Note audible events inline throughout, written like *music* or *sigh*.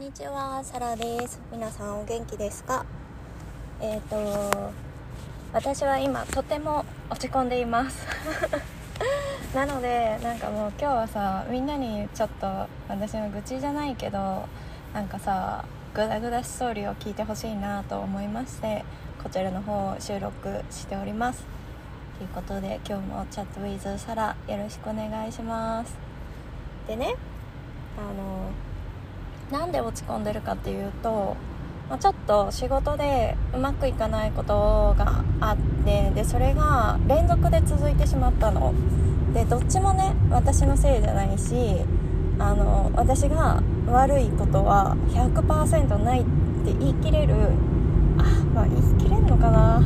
んにちは、サラです。皆さんお元気ですか？えっ、ー、と、私は今とても落ち込んでいます *laughs* なので、なんかもう今日はさ、みんなにちょっと私の愚痴じゃないけど、なんかさ、グダグダストーリーを聞いてほしいなと思いまして、こちらの方を収録しております。ということで、今日もチャットウィズサラよろしくお願いします。でね、あの、なんで落ち込んでるかっていうと、まあ、ちょっと仕事でうまくいかないことがあってでそれが連続で続いてしまったの。でどっちもね私のせいじゃないしあの私が悪いことは100%ないって言い切れるあまあ言い切れんのかな。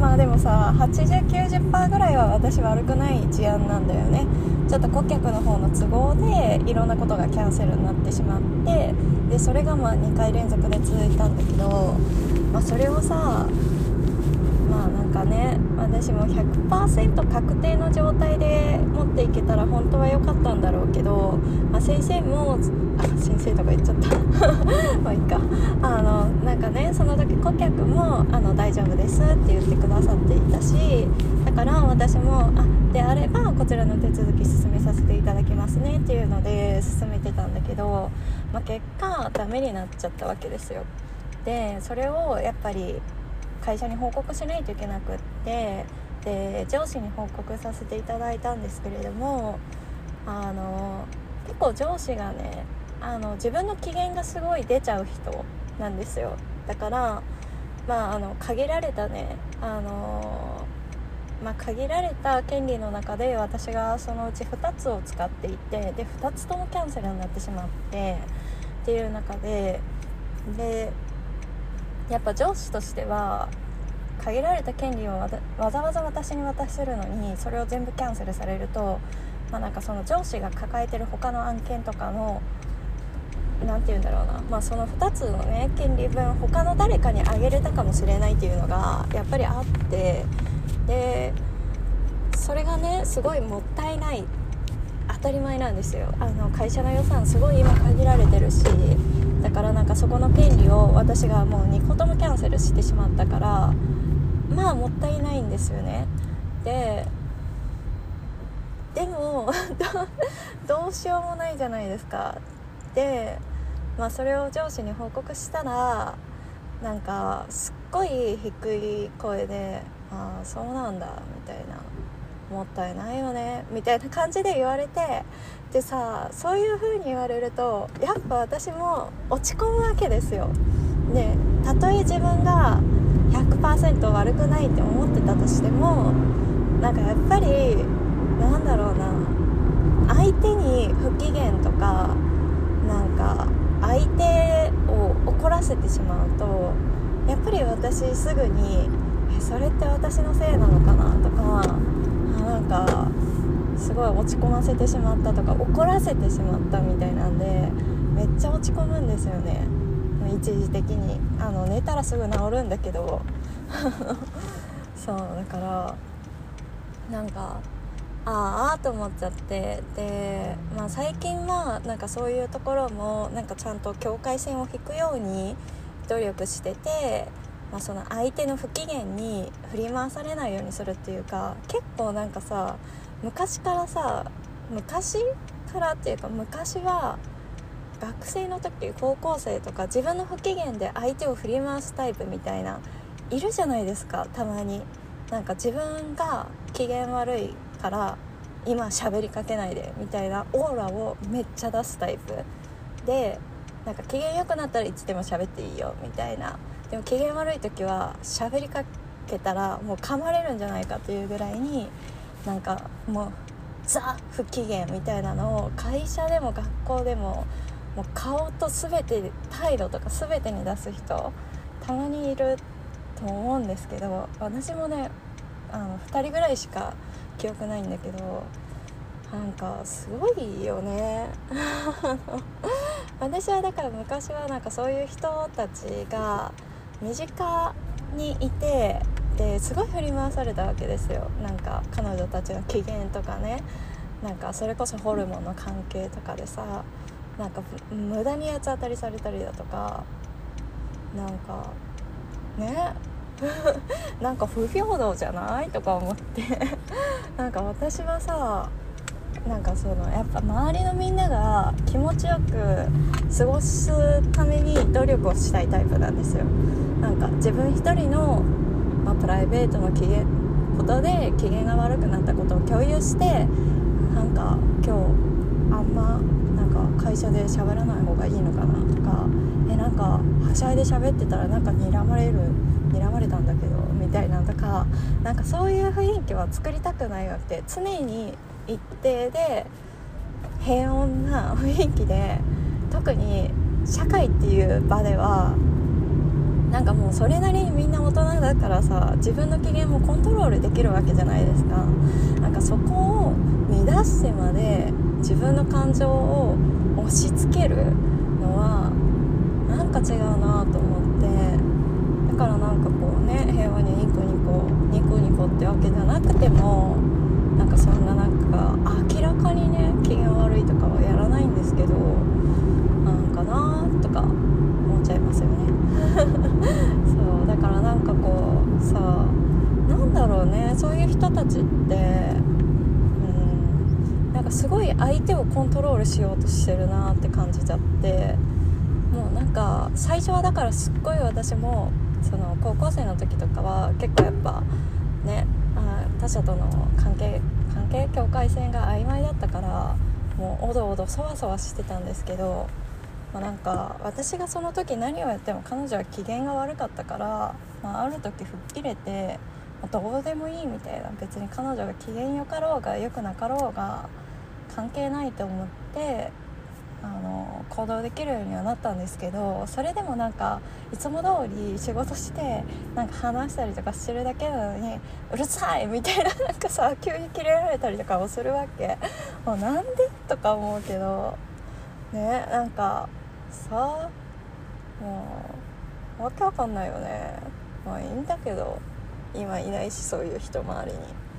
まあでもさ8090%ぐらいは私悪くない事案なんだよね。ちょっと顧客の方の都合でいろんなことがキャンセルになってしまってでそれがまあ2回連続で続いたんだけど、まあ、それをさまあなんかね私も100%確定の状態で持っていけたら本当は良かったんだろうけど、まあ、先生もあ先生とか言っちゃった。*laughs* まあいいか。あのなんかねその時顧客もあの大丈夫ですって言ってくださっていたしだから私もあであればこちらの手続き進めさせていただきますねっていうので進めてたんだけど、まあ、結果ダメになっちゃったわけですよ。でそれをやっぱり会社に報告しないといけなくってで上司に報告させていただいたんですけれどもあの結構上司がねあの自分の機嫌がすごい出ちゃう人なんですよ。だからまああの限られたね。あのまあ、限られた権利の中で私がそのうち2つを使っていてで2つともキャンセルになってしまってっていう中ででやっぱ上司としては限られた権利をわざわざ私に渡してるのにそれを全部キャンセルされると、まあ、なんかその上司が抱えてる他の案件とかの何て言うんだろうな、まあ、その2つのね権利分他の誰かにあげれたかもしれないっていうのがやっぱりあって。でそれがねすごいもったいない。当たり前なんですよ。あの会社の予算すごい今限られてるし。だからなんかそこの権利を私がもう2個ともキャンセルしてしまったからまあもったいないんですよね。ででも *laughs* どうしようもないじゃないですか。でまあそれを上司に報告したらなんかすっごい低い声で「ああそうなんだ」みたいな。もったいないよねみたいな感じで言われてでさそういう風に言われるとやっぱ私も落ち込むわけですよ。でたとえ自分が100%悪くないって思ってたとしてもなんかやっぱりなんだろうな相手に不機嫌とかなんか相手を怒らせてしまうとやっぱり私すぐにえそれって私のせいなのかな？とかなんかすごい落ち込ませてしまったとか怒らせてしまったみたいなんでめっちゃ落ち込むんですよね。一時的に。あの寝たらすぐ治るんだけど。*laughs* そうだからなんかああと思っちゃって。で、まあ、最近はなんかそういうところもなんかちゃんと境界線を引くように努力しててまあ、その相手の不機嫌に振り回されないようにするっていうか結構なんかさ昔からさ昔からっていうか昔は学生の時高校生とか自分の不機嫌で相手を振り回すタイプみたいないるじゃないですかたまに。なんか自分が機嫌悪いから今喋りかけないでみたいなオーラをめっちゃ出すタイプ。でなんか機嫌良くなったらいつでも喋っていいよみたいな。でも機嫌悪い時は喋りかけたらもう噛まれるんじゃないかというぐらいになんかもうザ不機嫌みたいなのを会社でも学校でももう顔と全て態度とか全てに出す人たまにいると思うんですけど私もねあの2人ぐらいしか記憶ないんだけどなんかすごいよね。*laughs* 私はだから昔はなんかそういう人たちが身近にいてですごい振り回されたわけですよ。なんか彼女たちの機嫌とかね。なんかそれこそホルモンの関係とかでさなんか無駄に八つ当たりされたりだとかなんかね *laughs* なんか不平等じゃない？とか思って。*laughs* なんか私はさなんかそのやっぱ周りのみんなが気持ちよく過ごすために努力をしたいタイプなんですよ。なんか自分一人の、まあ、プライベートの機嫌ことで機嫌が悪くなったことを共有してなんか今日あんまなんか会社で喋らない方がいいのかな？とかえなんかはしゃいで喋ってたらなんか睨まれる睨まれたんだけどみたいなとかなんかそういう雰囲気は作りたくないわけ。で常に一定で平穏な雰囲気で特に社会っていう場ではなんかもうそれなりにみんな大人だからさ自分の機嫌もコントロールできるわけじゃないですか。なんかそこを乱してまで自分の感情を押し付けるのはなんか違うなと思って。からなんかこうね平和にニコニコニコニコってわけじゃなくてもなんかそんななんか明らかにね機嫌悪いとかはやらないんですけどなんかなとか思っちゃいますよね。そうだからなんかこうさなんだろうねそういう人たちってうんなんかすごい相手をコントロールしようとしてるなって感じちゃってもうなんか最初はだからすっごい私もその高校生の時とかは結構やっぱねあ他者との関係関係境界線が曖昧だったからもうおどおどそわそわしてたんですけど、まあ、なんか私がその時何をやっても彼女は機嫌が悪かったから、まあ、ある時吹っ切れて、まあ、どうでもいいみたいな別に彼女が機嫌よかろうがよくなかろうが関係ないと思ってあの行動できるようにはなったんですけどそれでもなんかいつも通り仕事してなんか話したりとかしてるだけなのにうるさいみたいななんかさ急にキレられたりとかもするわけもうなんでとか思うけどねなんかさもうわけわかんないよねまあいいんだけど今いないしそういう人周りに。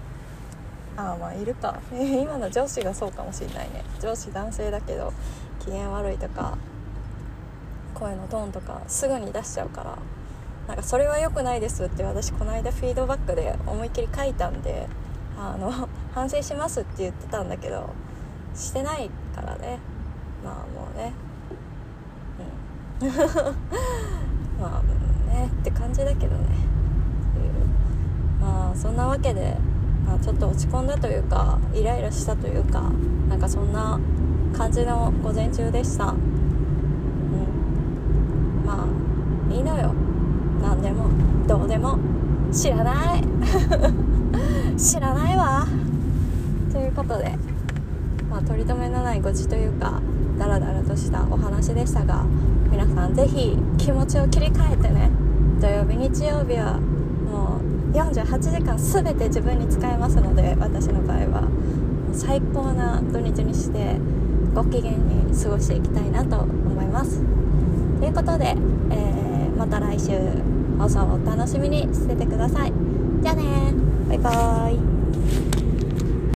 ああまあいるか。*laughs* 今の上司がそうかもしれないね。上司男性だけど機嫌悪いとか声のトーンとかすぐに出しちゃうからなんかそれは良くないですって私この間フィードバックで思いっきり書いたんであの *laughs* 反省しますって言ってたんだけどしてないからね。まあもうね。うん。*laughs* まあね。って感じだけどね。まあそんなわけで、あ、ちょっと落ち込んだというかイライラしたというかなんかそんな感じの午前中でした。うん。まあいいのよ。何でもどうでも。知らない。*laughs* 知らないわ。ということでまあ取り留めのない愚痴というかダラダラとしたお話でしたが皆さん是非気持ちを切り替えてね土曜日日曜日は48時間全て自分に使えますので私の場合は最高な土日にしてご機嫌に過ごしていきたいなと思います。ということで、えー、また来週放送をお楽しみにしててください。じゃあねバイバーイ。